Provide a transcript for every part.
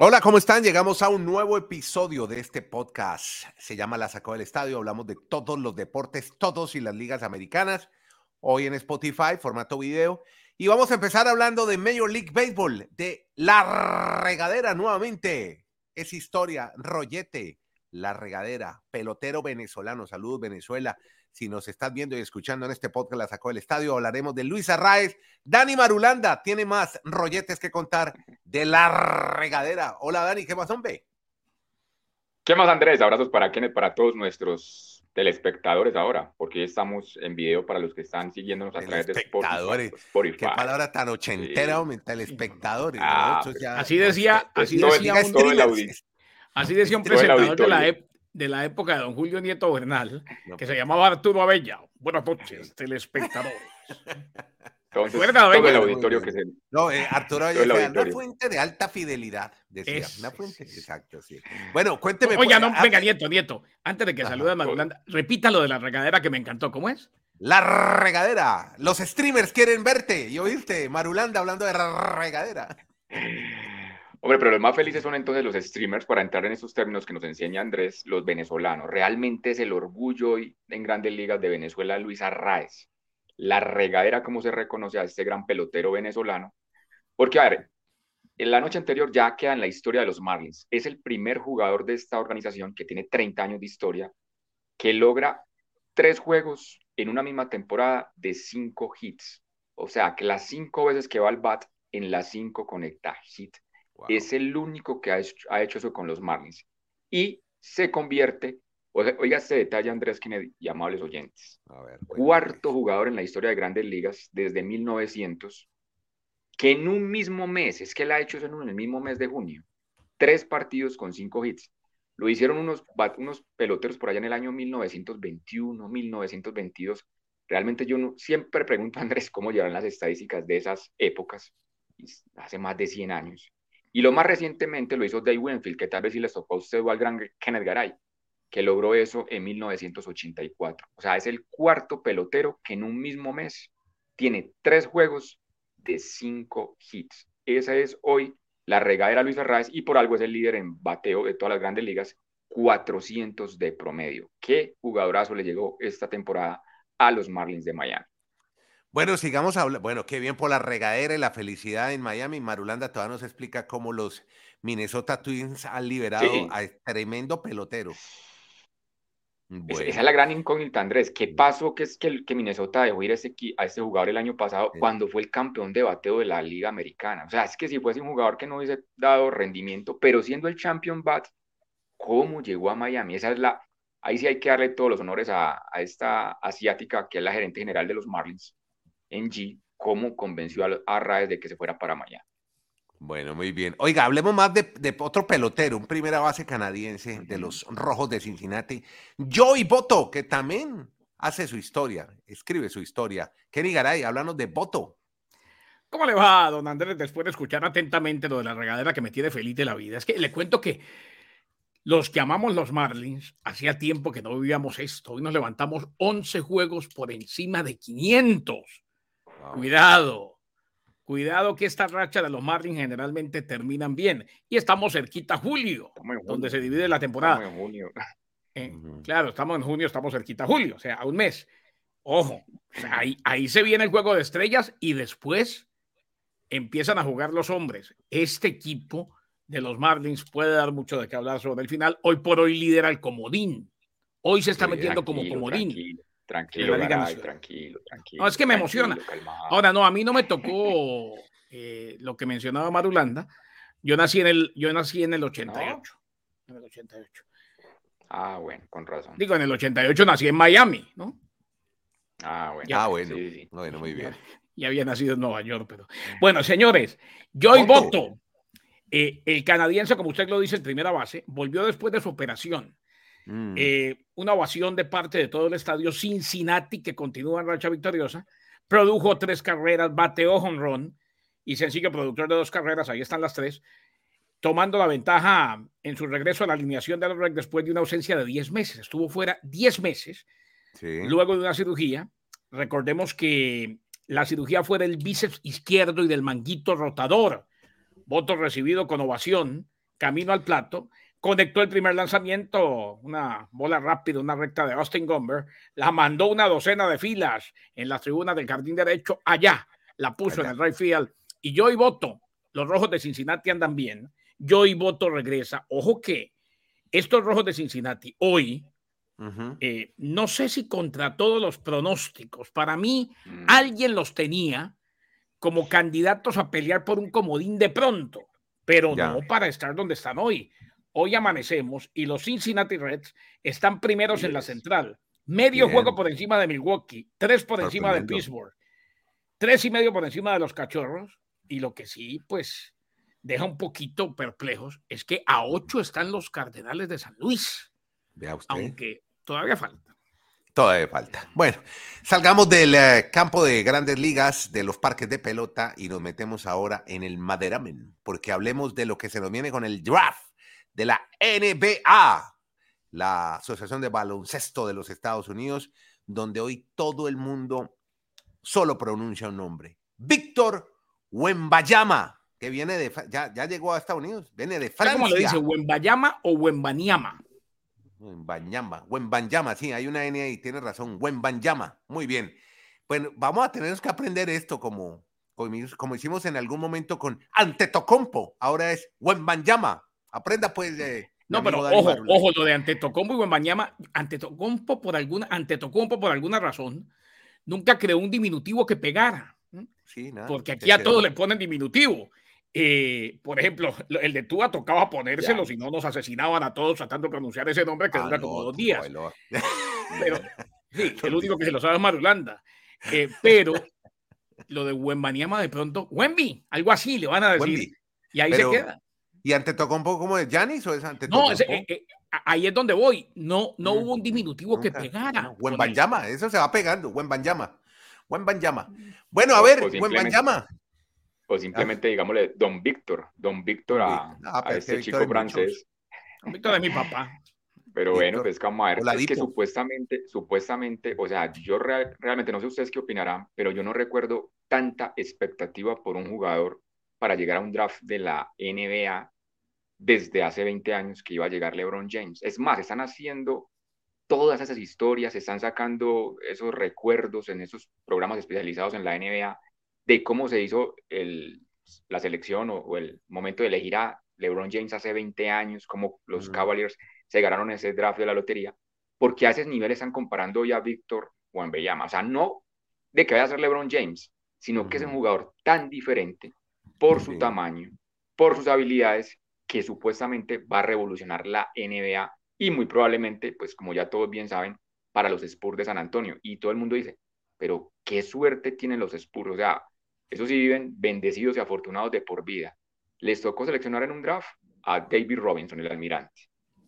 Hola, ¿cómo están? Llegamos a un nuevo episodio de este podcast. Se llama La Sacó del Estadio. Hablamos de todos los deportes, todos y las ligas americanas. Hoy en Spotify, formato video. Y vamos a empezar hablando de Major League Baseball, de la regadera nuevamente. Es historia, rollete, la regadera, pelotero venezolano. Saludos, Venezuela. Si nos estás viendo y escuchando en este podcast, la sacó del estadio, hablaremos de Luis Arraez. Dani Marulanda tiene más rolletes que contar de la regadera. Hola, Dani, ¿qué más, hombre? ¿Qué más, Andrés? Abrazos para quienes, para todos nuestros telespectadores ahora, porque estamos en video para los que están siguiéndonos a través de Spotify. Qué palabra tan ochentera, hombre, telespectadores. Ah, así decía, así decía, un, así decía un presentador de la, de la época de don Julio Nieto Bernal, que se llamaba Arturo Abella. Buenas noches, telespectadores. Entonces, todo el auditorio que se... No, eh, Arturo Abella, una fuente de alta fidelidad, decía. una fuente, exacto, sí. Bueno, cuénteme. Oiga, no, venga, Nieto, Nieto, antes de que salude a Marulanda, repita lo de la regadera que me encantó, ¿cómo es? La regadera. Los streamers quieren verte y oírte, Marulanda, hablando de regadera. Hombre, pero los más felices son entonces los streamers, para entrar en esos términos que nos enseña Andrés, los venezolanos. Realmente es el orgullo hoy en grandes ligas de Venezuela, Luis Arraez. La regadera, como se reconoce a este gran pelotero venezolano. Porque, a ver, en la noche anterior ya queda en la historia de los Marlins. Es el primer jugador de esta organización que tiene 30 años de historia, que logra tres juegos en una misma temporada de cinco hits. O sea, que las cinco veces que va al bat, en las cinco conecta hit es el único que ha hecho, eso con los Marlins. Y se convierte, oiga este detalle, Andrés Kennedy y amables oyentes. Cuarto jugador en la historia de grandes ligas desde 1900, que en un mismo mes, es que él ha hecho eso en el mismo mes de junio, tres partidos con cinco hits. Lo hicieron unos, unos peloteros por allá en el año 1921, 1922. Realmente yo no, siempre pregunto a Andrés cómo llevan las estadísticas de esas épocas, hace más de 100 años. Y lo más recientemente lo hizo Dave Winfield, que tal vez sí les tocó a usted o al gran Kenneth Garay, que logró eso en 1984. O sea, es el cuarto pelotero que en un mismo mes tiene tres juegos de cinco hits. Esa es hoy la regadera Luis Arraez y por algo es el líder en bateo de todas las grandes ligas, 400 de promedio. ¿Qué jugadorazo le llegó esta temporada a los Marlins de Miami? Bueno, sigamos hablando. Bueno, qué bien por la regadera y la felicidad en Miami. Marulanda todavía nos explica cómo los Minnesota Twins han liberado a tremendo pelotero. Esa es la gran incógnita, Andrés. ¿Qué pasó que es que, que Minnesota dejó ir a ese, a ese jugador el año pasado cuando fue el campeón de bateo de la Liga Americana? O sea, es que si fuese un jugador que no hubiese dado rendimiento, pero siendo el champion bat, ¿cómo llegó a Miami? Esa es la. Ahí sí hay que darle todos los honores a, a esta asiática que es la gerente general de los Marlins en G cómo convenció a, Arraez de que se fuera para Miami. Bueno, muy bien. Oiga, hablemos más de, otro pelotero, un primera base canadiense de los Rojos de Cincinnati, Joey Boto, que también hace su historia, escribe su historia. Kenny Garay, háblanos de Boto. ¿Cómo le va, don Andrés, después de escuchar atentamente lo de la regadera que me tiene feliz de la vida? Es que le cuento que los que amamos los Marlins, hacía tiempo que no vivíamos esto. Hoy nos levantamos 11 juegos por encima de 500. Cuidado, cuidado que esta racha de los Marlins generalmente terminan bien. Y estamos cerquita a julio, donde se divide la temporada. En junio. Eh, claro, estamos en junio, estamos cerquita a julio, o sea, a un mes. Ojo, ahí, ahí se viene el juego de estrellas y después empiezan a jugar los hombres. Este equipo de los Marlins puede dar mucho de qué hablar sobre el final. Hoy por hoy lidera el comodín. Hoy se está metiendo como comodín. Tranquilo, tranquilo, tranquilo. No, es que me emociona. Ahora, no, a mí no me tocó eh, lo que mencionaba Marulanda. Yo nací en el, yo nací en el 88. En el 88. Ah, bueno, con razón. Digo, en el 88 nací en Miami, ¿no? Ah, bueno. ah, bueno. Bueno, muy bien. Ya, había nacido en Nueva York, pero. Bueno, señores, Joy Boto, eh, el canadiense, como usted lo dice, en primera base, volvió después de su operación. Mm. Eh, una ovación de parte de todo el estadio Cincinnati, que continúa en racha victoriosa, produjo tres carreras, bateó home run y sencillo productor de dos carreras, ahí están las tres, tomando la ventaja en su regreso a la alineación de los Reds después de una ausencia de 10 meses. Estuvo fuera 10 meses, luego de una cirugía. Recordemos que la cirugía fue del bíceps izquierdo y del manguito rotador. Voto recibido con ovación camino al plato, conectó el primer lanzamiento, una bola rápida, una recta de Austin Gomber, la mandó una docena de filas en las tribunas del jardín derecho, allá, la puso en el right field, y yo y voto, los rojos de Cincinnati andan bien, yo y voto regresa, ojo que estos rojos de Cincinnati hoy, eh, no sé si contra todos los pronósticos, para mí mm. alguien los tenía como candidatos a pelear por un comodín de pronto, pero no para estar donde están hoy hoy amanecemos y los Cincinnati Reds están primeros en la central. Medio juego por encima de Milwaukee, tres por encima de Pittsburgh, tres y medio por encima de los Cachorros. Y lo que sí, pues, deja un poquito perplejos es que a ocho están los Cardenales de San Luis. Vea usted. Aunque todavía falta. Todavía falta. Bueno, salgamos del eh, campo de grandes ligas, de los parques de pelota y nos metemos ahora en el maderamen, porque hablemos de lo que se nos viene con el draft de la NBA, la Asociación de Baloncesto de los Estados Unidos, donde hoy todo el mundo solo pronuncia un nombre. Víctor Wembayama, que viene de, ya, ya llegó a Estados Unidos, viene de Francia. ¿Cómo lo dice? ¿Wembayama o Wembanyama? Wembanyama, Wembanyama, sí, hay una N ahí, tiene razón, Wembanyama, muy bien. Bueno, vamos a tener que aprender esto como, como, hicimos en algún momento con Antetokounmpo, ahora es Wembanyama, Aprenda pues de... No, pero ojo, ojo, lo de Antetokounmpo y Wembanyama, Antetokounmpo por alguna, Antetokounmpo por alguna razón, nunca creó un diminutivo que pegara. Sí, nada, Porque aquí a todos le ponen diminutivo. Eh, por ejemplo, el de Tua tocaba ponérselo, si no nos asesinaban a todos tratando de pronunciar ese nombre que ah, dura como dos días. Pero, sí, el único que se lo sabe es Marulanda. Eh, pero lo de Wembanyama de pronto, Wemby, algo así le van a decir. Y ahí se queda. ¿Y Antetokounmpo como es Janis o es Antetokounmpo? No, eh, eh, ahí es donde voy. No, no mm, hubo un diminutivo que pegara. No, Banyama, eso se va pegando. Buen Banyama. Buen Banyama. Bueno, a ver, Buen Banyama. O simplemente, digámosle, Don Víctor. Don Víctor a, ah, este chico francés. Don Víctor de mi papá. Pero bueno, pues como a ver, es que supuestamente, supuestamente, o sea, yo realmente no sé ustedes qué opinarán, pero yo no recuerdo tanta expectativa por un jugador para llegar a un draft de la NBA desde hace 20 años que iba a llegar LeBron James. Es más, están haciendo todas esas historias, están sacando esos recuerdos en esos programas especializados en la NBA de cómo se hizo el, la selección o, el momento de elegir a LeBron James hace 20 años, cómo los Cavaliers se ganaron ese draft de la lotería, porque a esos niveles están comparando hoy a Víctor Bellama. O sea, no de que vaya a ser LeBron James, sino que es un jugador tan diferente por su tamaño, por sus habilidades, que supuestamente va a revolucionar la NBA y muy probablemente, pues como ya todos bien saben, para los Spurs de San Antonio. Y todo el mundo dice, pero qué suerte tienen los Spurs. O sea, esos sí viven bendecidos y afortunados de por vida. Les tocó seleccionar en un draft a David Robinson, el almirante.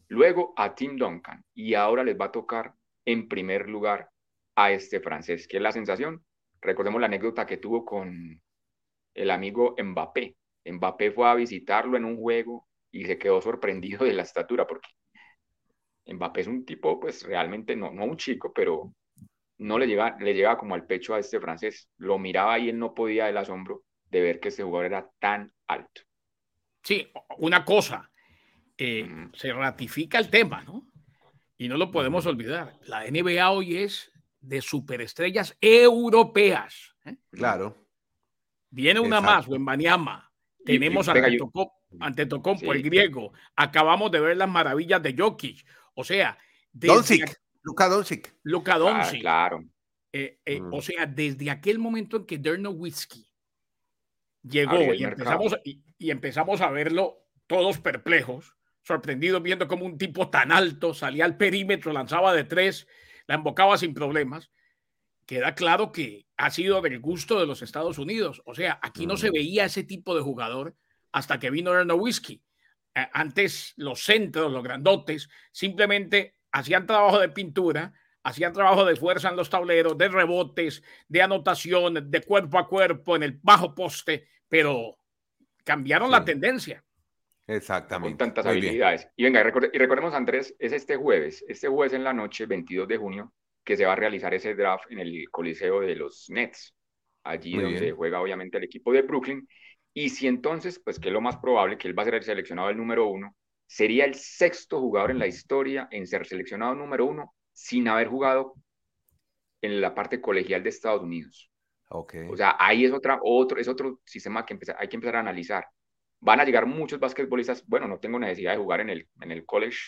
Luego a Tim Duncan. Y ahora les va a tocar en primer lugar a este francés, que es la sensación. Recordemos la anécdota que tuvo con el amigo Mbappé. Mbappé fue a visitarlo en un juego y se quedó sorprendido de la estatura, porque Mbappé es un tipo, pues realmente no, no un chico, pero no le llega, le llega como al pecho a este francés. Lo miraba y él no podía del asombro de ver que este jugador era tan alto. Sí, una cosa, eh, se ratifica el tema, ¿no? Y no lo podemos olvidar. La NBA hoy es de superestrellas europeas. ¿eh? Claro. Viene una más, Wembanyama. Tenemos ante Antetokounmpo, el griego. Acabamos de ver las maravillas de Jokic. O sea, Doncic, Luka Doncic. Luka ah, Doncic. claro. Eh, eh, mm. O sea, desde aquel momento en que Derno Whiskey llegó y empezamos, y, empezamos a verlo todos perplejos, sorprendidos viendo cómo un tipo tan alto salía al perímetro, lanzaba de tres, la embocaba sin problemas queda claro que ha sido del gusto de los Estados Unidos. O sea, aquí no se veía ese tipo de jugador hasta que vino Erno Whiskey. Eh, antes los centros, los grandotes, simplemente hacían trabajo de pintura, hacían trabajo de fuerza en los tableros, de rebotes, de anotación, de cuerpo a cuerpo, en el bajo poste, pero cambiaron la tendencia. Exactamente. Con tantas habilidades. Y venga, y recordemos, Andrés, es este jueves, este jueves en la noche, 22 de junio, que se va a realizar ese draft en el Coliseo de los Nets, allí donde juega obviamente el equipo de Brooklyn. Y si entonces, pues que es lo más probable, que él va a ser el seleccionado el número uno, sería el sexto jugador en la historia en ser seleccionado número uno sin haber jugado en la parte colegial de Estados Unidos. Okay. O sea, ahí es, otra, otro, es otro sistema que hay que empezar a analizar. Van a llegar muchos basquetbolistas, bueno, no tengo necesidad de jugar en el, en el college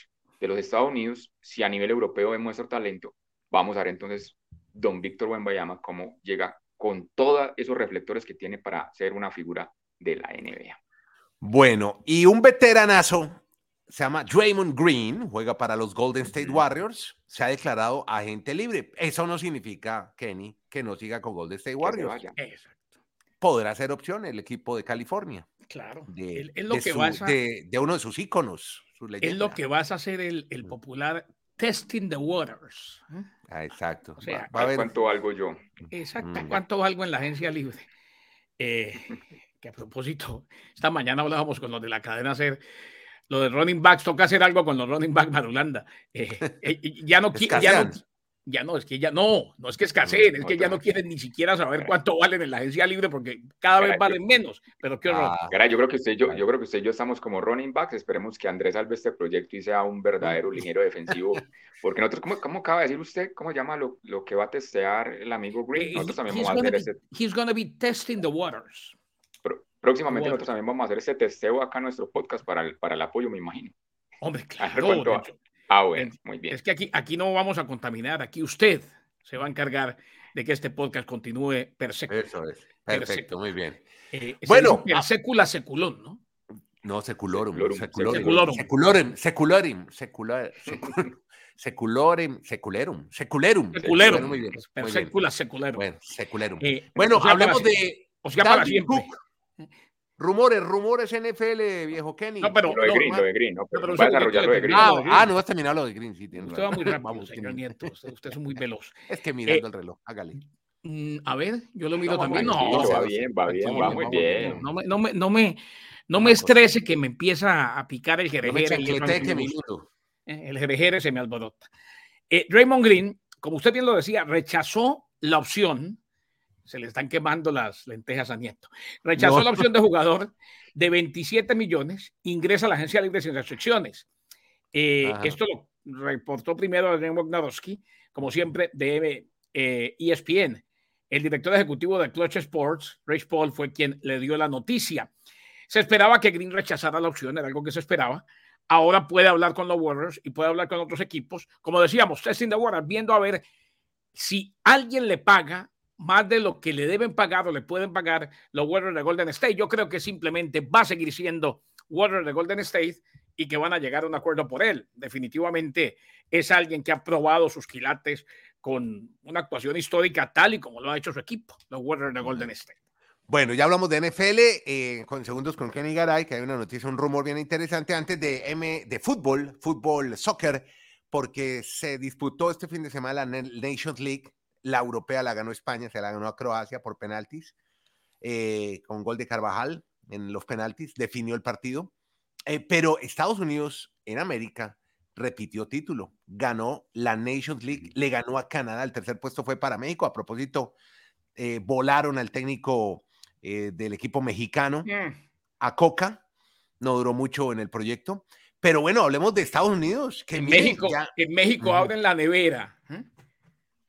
de los Estados Unidos, si a nivel europeo demuestra talento, vamos a ver entonces don Víctor Buenbayama cómo llega con todos esos reflectores que tiene para ser una figura de la NBA. Bueno, y un veteranazo se llama Draymond Green, juega para los Golden State Warriors, se ha declarado agente libre. Eso no significa, Kenny, que no siga con Golden State Warriors. Exacto. Podrá ser opción el equipo de California. Claro. De, es lo que vas a, de, uno de sus íconos. es lo que vas a hacer el, el popular testing the waters. ¿eh? Ah, exacto. O sea, va, a ver... ¿Cuánto valgo yo? Exacto. Mm. ¿Cuánto valgo en la agencia libre? Eh, que a propósito, esta mañana hablábamos con los de la cadena SER lo de running backs, toca hacer algo con los running backs Marulanda. Eh, eh ya, no, ya, no, ya no, es que ya no, no es que escaseen, es que ya no quieren ni siquiera saber cuánto valen en la agencia libre porque cada vez valen menos. Pero qué horror. Ah, yo creo que usted yo, yo creo que usted y yo estamos como running backs. Esperemos que Andrés salve este proyecto y sea un verdadero liniero defensivo. Porque nosotros, ¿cómo, cómo acaba de decir usted? ¿Cómo llama lo, lo que va a testear el amigo Green? Eh, nosotros también vamos a hacer ese. He's going to be testing the waters. Próximamente nosotros también vamos a hacer ese testeo acá en nuestro podcast para el, para el apoyo, me imagino. Hombre, claro. Ah, bueno, muy bien. Es que aquí, aquí no vamos a contaminar, aquí usted se va a encargar de que este podcast continúe perfecto. Eso es, perfecto, muy bien. Eh, bueno, el secula seculón, ¿no? No, seculorum. Seculorum. Seculorum. Seculorum. Seculorum. Seculorum. Seculerum. Seculerum. Seculerum. Muy bien. Secula seculerum. Bueno, seculerum. Eh, bueno, hablemos de. O sea, para siempre. Rumores, rumores NFL, viejo Kenny. No, pero lo de Green, lo de Green, no, pero, pero va a desarrollar lo de Green. Ah, ah, no vas a terminar lo de Green, sí. Tiene usted va muy rápido, señor Nieto. Usted, usted, es muy veloz. Es que mirando eh, el reloj, hágale. Mm, a ver, yo lo miro no, también. No, va bien, va bien, va muy bien. No me, no me, no me, no me estrese que me empieza a picar el jerejere. Eh, el jerejere se me alborota. Eh, Raymond Green, como usted bien lo decía, rechazó la opción se le están quemando las lentejas a Nieto. Rechazó la opción de jugador de 27 millones, ingresa a la agencia libre sin restricciones. Eh, esto lo reportó primero Adrián Wojnarowski, como siempre, de ESPN. Eh, e El director ejecutivo de Clutch Sports, Ray Paul, fue quien le dio la noticia. Se esperaba que Green rechazara la opción, era algo que se esperaba. Ahora puede hablar con los Warriors y puede hablar con otros equipos. Como decíamos, testing the Warriors, viendo a ver si alguien le paga más de lo que le deben pagar o le pueden pagar los Warriors de Golden State. Yo creo que simplemente va a seguir siendo Warriors de Golden State y que van a llegar a un acuerdo por él. Definitivamente es alguien que ha probado sus quilates con una actuación histórica tal y como lo ha hecho su equipo, los Warriors de Golden State. Bueno, ya hablamos de NFL, eh, con segundos con Kenny Garay, que hay una noticia, un rumor bien interesante antes de M de fútbol, fútbol, soccer, porque se disputó este fin de semana la Nations League la europea la ganó España, se la ganó a Croacia por penaltis, eh, con gol de Carvajal en los penaltis, definió el partido. Eh, pero Estados Unidos en América repitió título, ganó la Nations League, le ganó a Canadá, el tercer puesto fue para México. A propósito, eh, volaron al técnico del equipo mexicano, mm. a Coca, no duró mucho en el proyecto. Pero bueno, hablemos de Estados Unidos. Que en, México, en México abren la nevera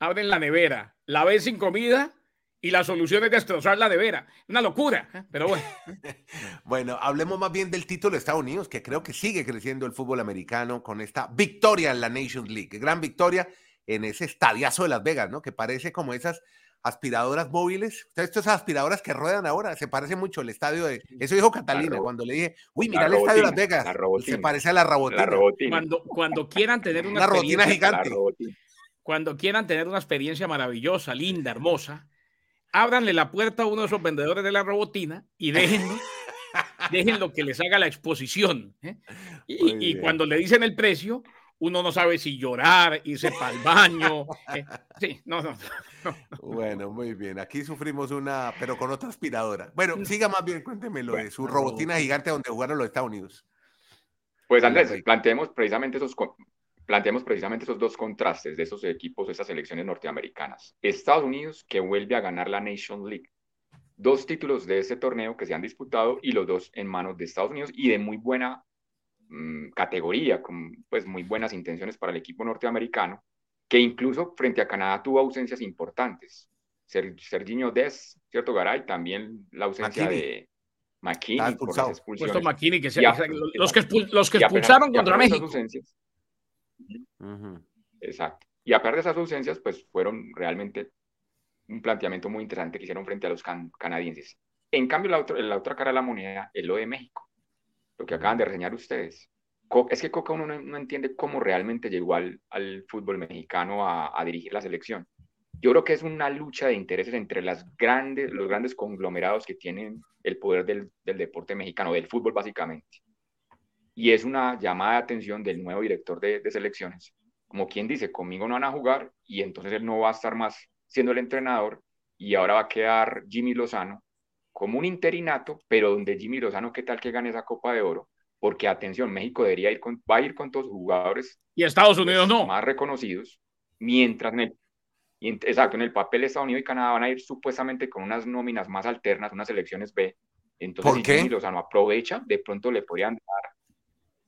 abren la nevera, la ven sin comida y la solución es destrozar la nevera. Una locura, ¿eh? pero bueno. bueno, hablemos más bien del título de Estados Unidos, que creo que sigue creciendo el fútbol americano con esta victoria en la Nations League. Gran victoria en ese estadiazo de Las Vegas, ¿no? Que parece como esas aspiradoras móviles. Estas aspiradoras que ruedan ahora, se parece mucho al estadio de... Eso dijo Catalina cuando le dije, uy, mira el estadio de Las Vegas. Se parece a la robotina. Cuando, cuando quieran tener una, una robotina gigante cuando quieran tener una experiencia maravillosa, linda, hermosa, ábranle la puerta a uno de esos vendedores de la robotina y déjenlo, lo que les haga la exposición. ¿eh? Y, cuando le dicen el precio, uno no sabe si llorar, irse para el baño. ¿eh? Sí, no, no, Bueno, muy bien. Aquí sufrimos una, pero con otra aspiradora. Bueno, mm. siga más bien, cuéntemelo de su robotina gigante donde jugaron los Estados Unidos. Pues Andrés, planteemos precisamente esos planteamos precisamente esos dos contrastes de esos equipos, esas selecciones norteamericanas. Estados Unidos que vuelve a ganar la Nation League. dos títulos de este torneo que se han disputado y los dos en manos de Estados Unidos y de muy buena mm, categoría, con pues muy buenas intenciones para el equipo norteamericano, que incluso frente a Canadá tuvo ausencias importantes. Ser, Serginho Des, ¿cierto, Garay? También la ausencia de McKinney por las expulsiones. McKinney, que los que, los que expulsaron contra México. Exacto. Y a pesar de esas ausencias, pues fueron realmente un planteamiento muy interesante que hicieron frente a los canadienses. En cambio, la, la otra cara de la moneda es lo de México, lo que acaban de reseñar ustedes. Es que Coca uno no, entiende cómo realmente llegó al, al fútbol mexicano a, a, dirigir la selección. Yo creo que es una lucha de intereses entre las grandes, los grandes conglomerados que tienen el poder del, del deporte mexicano, del fútbol básicamente. Y es una llamada de atención del nuevo director de, de selecciones, como quien dice, conmigo no van a jugar y entonces él no va a estar más siendo el entrenador y ahora va a quedar Jimmy Lozano como un interinato, pero donde Jimmy Lozano, ¿qué tal que gane esa Copa de Oro? Porque atención, México debería ir con, va a ir con todos sus jugadores. Y Estados Unidos no. Más reconocidos, mientras en el, exacto, en el papel Estados Unidos y Canadá van a ir supuestamente con unas nóminas más alternas, unas elecciones B. Entonces, ¿Por qué? Jimmy Lozano aprovecha, de pronto le podrían dar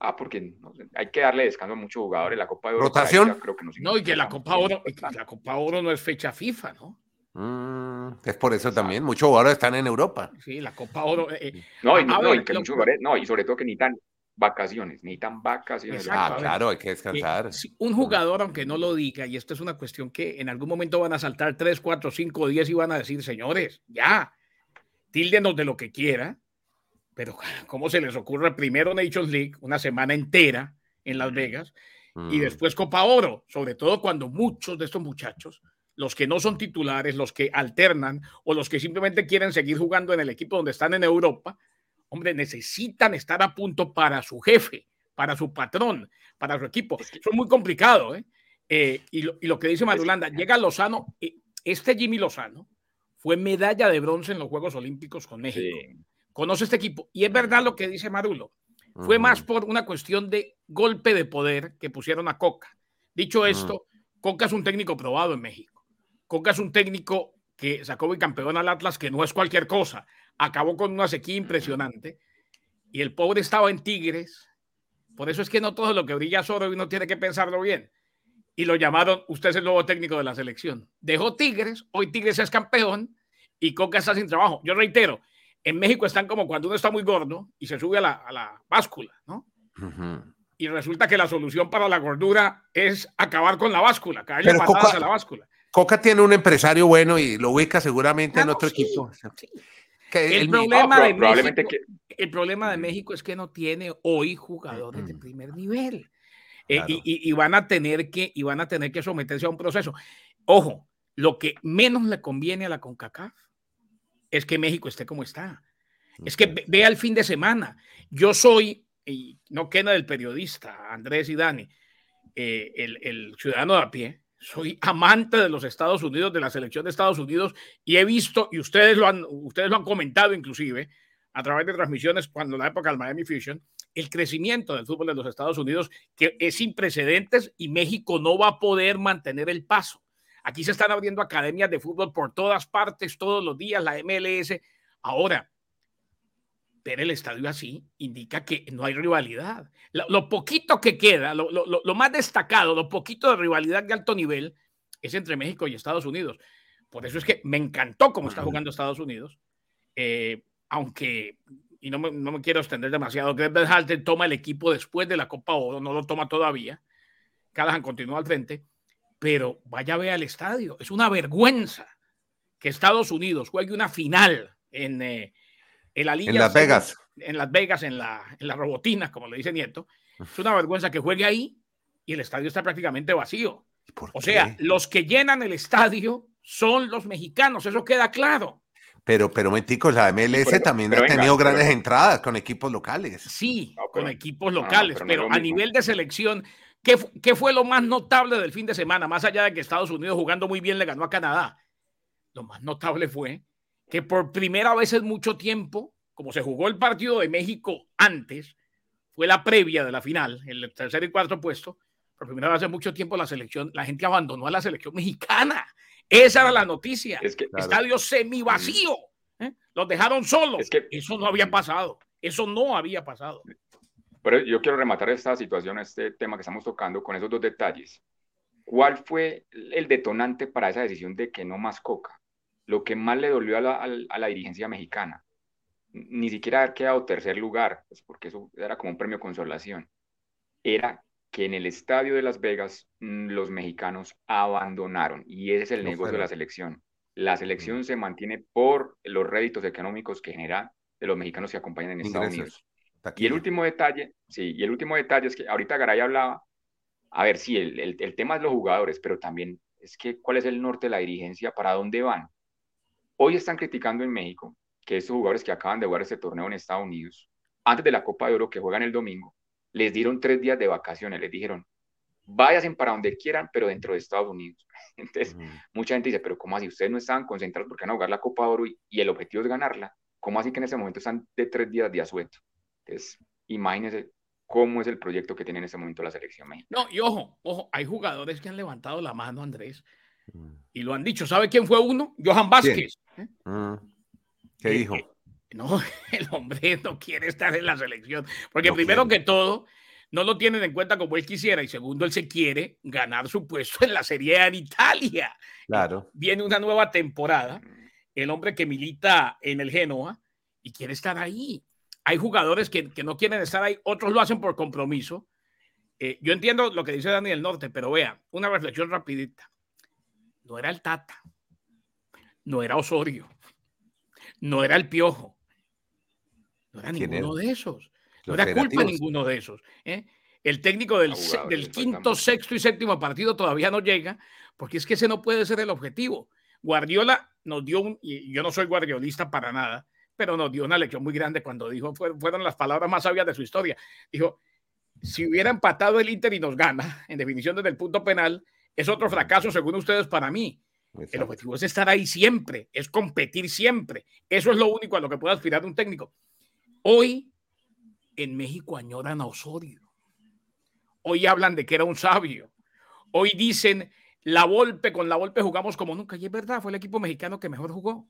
Ah, porque hay que darle descanso a muchos jugadores. La Copa de Oro. ¿Rotación? Creo que no, y que la Copa, Oro, la Copa Oro no es fecha FIFA, ¿no? Mm, es por eso también. Muchos jugadores están en Europa. Sí, la Copa Oro. Eh, eh, no, y, no, y que muchos jugadores, no, y sobre todo que necesitan vacaciones, necesitan vacaciones. ah, claro, hay que descansar. un jugador, aunque no lo diga, y esto es una cuestión que en algún momento van a saltar 3, 4, 5, 10 y van a decir, señores, ya, tildenos de lo que quiera, pero ¿cómo se les ocurre primero Nations League, una semana entera en Las Vegas, y mm. después Copa Oro? Sobre todo cuando muchos de estos muchachos, los que no son titulares, los que alternan o los que simplemente quieren seguir jugando en el equipo donde están en Europa, hombre, necesitan estar a punto para su jefe, para su patrón, para su equipo. Eso es muy complicado, ¿eh? eh y, lo, que dice Marulanda, llega Lozano, eh, este Jimmy Lozano fue medalla de bronce en los Juegos Olímpicos con México conoce este equipo. Y es verdad lo que dice Marulo. Fue más por una cuestión de golpe de poder que pusieron a Coca. Dicho esto, Coca es un técnico probado en México. Coca es un técnico que sacó el campeón al Atlas, que no es cualquier cosa. Acabó con una sequía impresionante. Y el pobre estaba en Tigres. Por eso es que no todo lo que brilla es oro y uno tiene que pensarlo bien. Y lo llamaron, usted es el nuevo técnico de la selección. Dejó Tigres, hoy Tigres es campeón y Coca está sin trabajo. Yo reitero, en México están como cuando uno está muy gordo y se sube a la, báscula, ¿no? Y resulta que la solución para la gordura es acabar con la báscula, caerle patadas a la báscula. Coca tiene un empresario bueno y lo ubica seguramente en otro equipo. el, problema de México, el problema de México es que no tiene hoy jugadores de primer nivel. Eh, y, y, van a tener que, y van a tener que someterse a un proceso. Ojo, lo que menos le conviene a la CONCACAF es que México esté como está. Es que vea el fin de semana. Yo soy, y no queda del periodista, Andrés y Dani, eh, el, ciudadano de a pie, soy amante de los Estados Unidos, de la selección de Estados Unidos, y he visto, y ustedes lo han, ustedes lo han comentado inclusive, a través de transmisiones cuando la época del Miami Fusion, el crecimiento del fútbol de los Estados Unidos, que es sin precedentes y México no va a poder mantener el paso. Aquí se están abriendo academias de fútbol por todas partes, todos los días, la MLS. Ahora, ver el estadio así indica que no hay rivalidad. Lo, poquito que queda, lo, más destacado, lo poquito de rivalidad de alto nivel es entre México y Estados Unidos. Por eso es que me encantó cómo está jugando Estados Unidos, eh, aunque, y no me, quiero extender demasiado, Greg Halter toma el equipo después de la Copa Oro, no lo toma todavía. Callahan continúa al frente pero vaya a ver al estadio. Es una vergüenza que Estados Unidos juegue una final en, eh, en la En Las Vegas. En Las Vegas, en la, en la robotina, como le dice Nieto. Es una vergüenza que juegue ahí y el estadio está prácticamente vacío. O sea, los que llenan el estadio son los mexicanos, eso queda claro. Pero, pero, menticos, la MLS también ha tenido grandes entradas con equipos locales. Sí, con equipos locales, pero, a nivel de selección, ¿Qué, fue lo más notable del fin de semana? Más allá de que Estados Unidos jugando muy bien le ganó a Canadá. Lo más notable fue que por primera vez en mucho tiempo, como se jugó el partido de México antes, fue la previa de la final, el tercer y cuarto puesto, por primera vez en mucho tiempo la selección, la gente abandonó a la selección mexicana. Esa era la noticia. Es que, Estadio semi vacío. ¿eh? Los dejaron solos. Eso no había pasado. Eso no había pasado. Pero yo quiero rematar esta situación, este tema que estamos tocando con esos dos detalles. ¿Cuál fue el detonante para esa decisión de que no más Coca? Lo que más le dolió a la, dirigencia mexicana. Ni siquiera haber quedado tercer lugar, pues porque eso era como un premio consolación. Era que en el estadio de Las Vegas mm, los mexicanos abandonaron y ese es el negocio de la selección. La selección se mantiene por los réditos económicos que genera de los mexicanos que acompañan en Estados Unidos. Y el último detalle, sí, y el último detalle es que ahorita Garay hablaba, a ver, sí, el, el, el tema es los jugadores, pero también es que cuál es el norte de la dirigencia, para dónde van. Hoy están criticando en México que estos jugadores que acaban de jugar este torneo en Estados Unidos, antes de la Copa de Oro que juegan el domingo, les dieron tres días de vacaciones, les dijeron, váyanse para donde quieran, pero dentro de Estados Unidos. Entonces, mucha gente dice, pero ¿cómo así? Ustedes no estaban concentrados porque van a jugar la Copa de Oro y, el objetivo es ganarla. ¿Cómo así que en ese momento están de tres días de asueto? Entonces, imagínense cómo es el proyecto que tiene en ese momento la selección mexicana. No, y ojo, ojo, hay jugadores que han levantado la mano, Andrés, y lo han dicho. ¿Sabe quién fue uno? Johan Vázquez. ¿Eh? ¿Qué eh, dijo? Eh, no, el hombre no quiere estar en la selección, porque primero que todo, no lo tienen en cuenta como él quisiera y segundo, él se quiere ganar su puesto en la Serie A en Italia. Claro. Viene una nueva temporada, el hombre que milita en el Genoa y quiere estar ahí. Hay jugadores que, no quieren estar ahí, otros lo hacen por compromiso. Eh, yo entiendo lo que dice Daniel Norte, pero vea, una reflexión rapidita. No era el Tata, no era Osorio, no era el Piojo, no era ninguno de esos. No era culpa ninguno de esos. ¿eh? El técnico del, del quinto, sexto y séptimo partido todavía no llega, porque es que ese no puede ser el objetivo. Guardiola nos dio un, y yo no soy guardiolista para nada, pero nos dio una lección muy grande cuando dijo, fueron las palabras más sabias de su historia. Dijo, si hubiera empatado el Inter y nos gana, en definición desde el punto penal, es otro fracaso según ustedes para mí. El objetivo es estar ahí siempre, es competir siempre. Eso es lo único a lo que puede aspirar un técnico. Hoy en México añoran a Osorio. Hoy hablan de que era un sabio. Hoy dicen, la Volpe, con la Volpe jugamos como nunca. Y es verdad, fue el equipo mexicano que mejor jugó.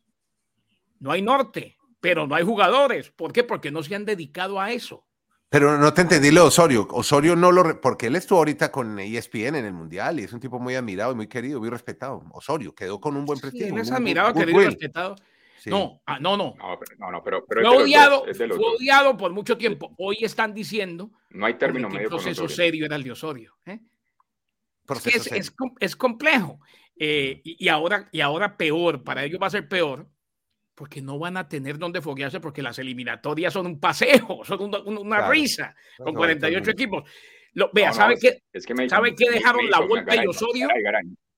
No hay norte, pero no hay jugadores. ¿Por qué? Porque no se han dedicado a eso. Pero no te entendí lo de Osorio. Osorio no lo. Porque él estuvo ahorita con ESPN en el Mundial y es un tipo muy admirado y muy querido, muy respetado. Osorio quedó con un buen prestigio. Sí, él es admirado, querido y respetado. No, ah, no, no. No, no, pero, pero fue, odiado, fue odiado por mucho tiempo. Hoy están diciendo no hay término medio. proceso serio era el de Osorio. ¿eh? Es, es, es, complejo. Eh, y, ahora, y ahora peor, para ellos va a ser peor, porque no van a tener donde foguearse, porque las eliminatorias son un paseo, son una, risa, con 48 equipos. Lo, vea, ¿sabe, qué, ¿sabe qué dejaron la vuelta y Osorio?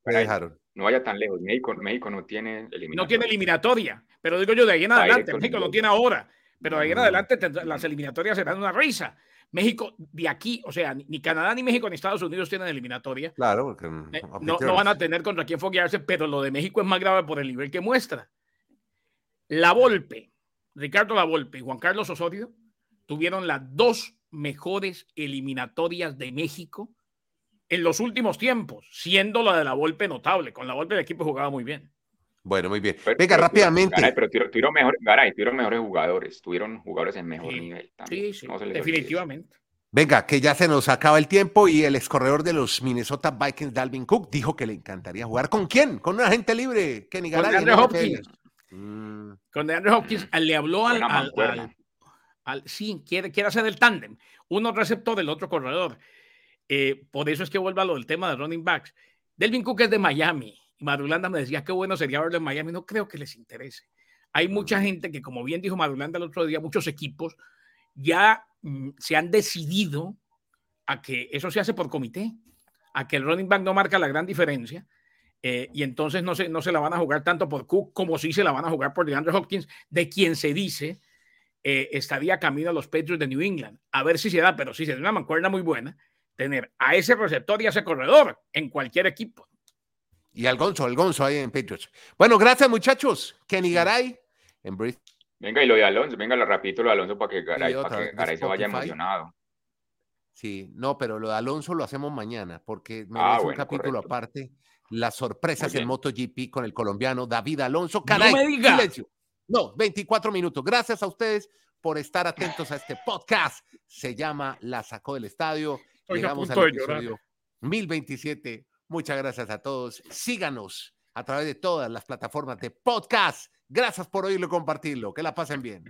dejaron? No vaya tan lejos. México, México no tiene eliminatoria. No tiene eliminatoria. Pero digo yo, de ahí en adelante, México no tiene ahora. Pero de ahí en adelante las eliminatorias serán una risa. México, de aquí, o sea, ni Canadá, ni México, ni Estados Unidos tienen eliminatoria. Claro, porque eh, no, no, van a tener contra quién foguearse, pero lo de México es más grave por el nivel que muestra. La Volpe, Ricardo La Volpe y Juan Carlos Osorio tuvieron las dos mejores eliminatorias de México en los últimos tiempos, siendo la de la Volpe notable. Con la Volpe el equipo jugaba muy bien. Bueno, muy bien. Venga, rápidamente. pero tuvieron, mejor, tuvieron mejores jugadores, tuvieron jugadores en mejor nivel. También. Sí, sí, definitivamente. Venga, que ya se nos acaba el tiempo y el escorredor de los Minnesota Vikings, Dalvin Cook, dijo que le encantaría jugar. ¿Con quién? Con una agente libre. Kenny Garay. Con. Mm. Con DeAndre Hopkins le habló al, al, Sí, quiere, quiere hacer el tándem. Uno receptor, el otro corredor. Eh, por eso es que vuelvo a lo del tema de running backs. Delvin Cook es de Miami. Y Marulanda me decía qué bueno sería verlo en Miami. No creo que les interese. Hay mucha gente que, como bien dijo Marulanda el otro día, muchos equipos ya mm, se han decidido a que eso se hace por comité, a que el running back no marca la gran diferencia. Eh, y entonces no se, no se la van a jugar tanto por Cook como si se la van a jugar por DeAndre Hopkins, de quien se dice eh, estaría camino a los Patriots de New England. A ver si se da, pero sí se da una mancuerna muy buena tener a ese receptor y a ese corredor en cualquier equipo. Y al Gonzo, al Gonzo ahí en Patriots. Bueno, gracias muchachos. Kenny Garay en Brief. Venga, y lo de Alonso, venga, lo rapidito lo de Alonso para que Garay, para que Garay se vaya emocionado. Sí, no, pero lo de Alonso lo hacemos mañana, porque me ah, un capítulo aparte. Las sorpresas en MotoGP con el colombiano David Alonso. Caray, no me diga. Silencio. No, 24 minutos. Gracias a ustedes por estar atentos a este podcast. Se llama La Sacó del Estadio. Llegamos al episodio 1027. Muchas gracias a todos. Síganos a través de todas las plataformas de podcast. Gracias por oírlo y compartirlo. Que la pasen bien.